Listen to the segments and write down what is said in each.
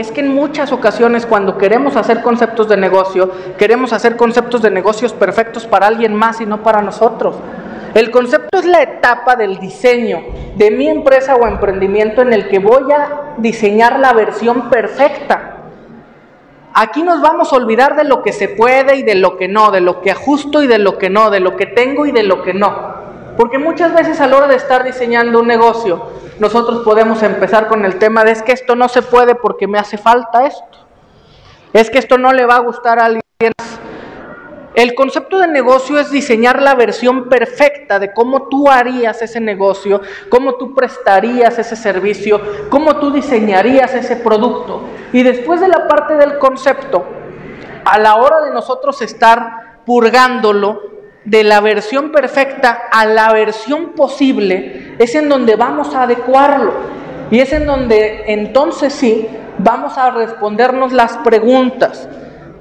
es que en muchas ocasiones cuando queremos hacer conceptos de negocio, queremos hacer conceptos de negocios perfectos para alguien más y no para nosotros. El concepto es la etapa del diseño de mi empresa o emprendimiento en el que voy a diseñar la versión perfecta. Aquí nos vamos a olvidar de lo que se puede y de lo que no, de lo que ajusto y de lo que no, de lo que tengo y de lo que no. Porque muchas veces a la hora de estar diseñando un negocio, nosotros podemos empezar con el tema de es que esto no se puede porque me hace falta esto. Es que esto no le va a gustar a alguien. El concepto de negocio es diseñar la versión perfecta de cómo tú harías ese negocio, cómo tú prestarías ese servicio, cómo tú diseñarías ese producto. Y después de la parte del concepto, a la hora de nosotros estar purgándolo de la versión perfecta a la versión posible, es en donde vamos a adecuarlo. Y es en donde entonces sí vamos a respondernos las preguntas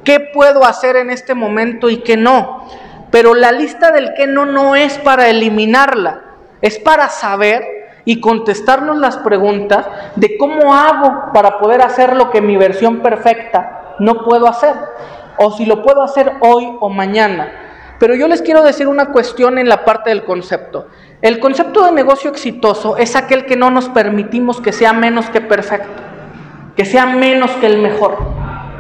qué puedo hacer en este momento y qué no. Pero la lista del qué no no es para eliminarla, es para saber y contestarnos las preguntas de cómo hago para poder hacer lo que mi versión perfecta no puedo hacer, o si lo puedo hacer hoy o mañana. Pero yo les quiero decir una cuestión en la parte del concepto. El concepto de negocio exitoso es aquel que no nos permitimos que sea menos que perfecto, que sea menos que el mejor.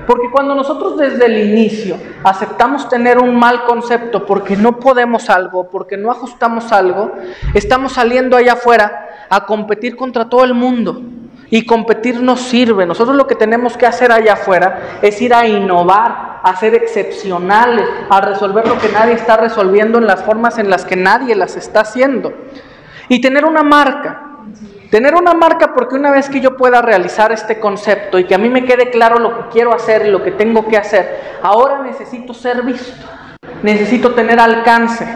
Porque cuando nosotros desde el inicio aceptamos tener un mal concepto porque no podemos algo, porque no ajustamos algo, estamos saliendo allá afuera a competir contra todo el mundo. Y competir no sirve. Nosotros lo que tenemos que hacer allá afuera es ir a innovar, a ser excepcionales, a resolver lo que nadie está resolviendo en las formas en las que nadie las está haciendo. Y tener una marca. Tener una marca porque una vez que yo pueda realizar este concepto y que a mí me quede claro lo que quiero hacer y lo que tengo que hacer, ahora necesito ser visto, necesito tener alcance.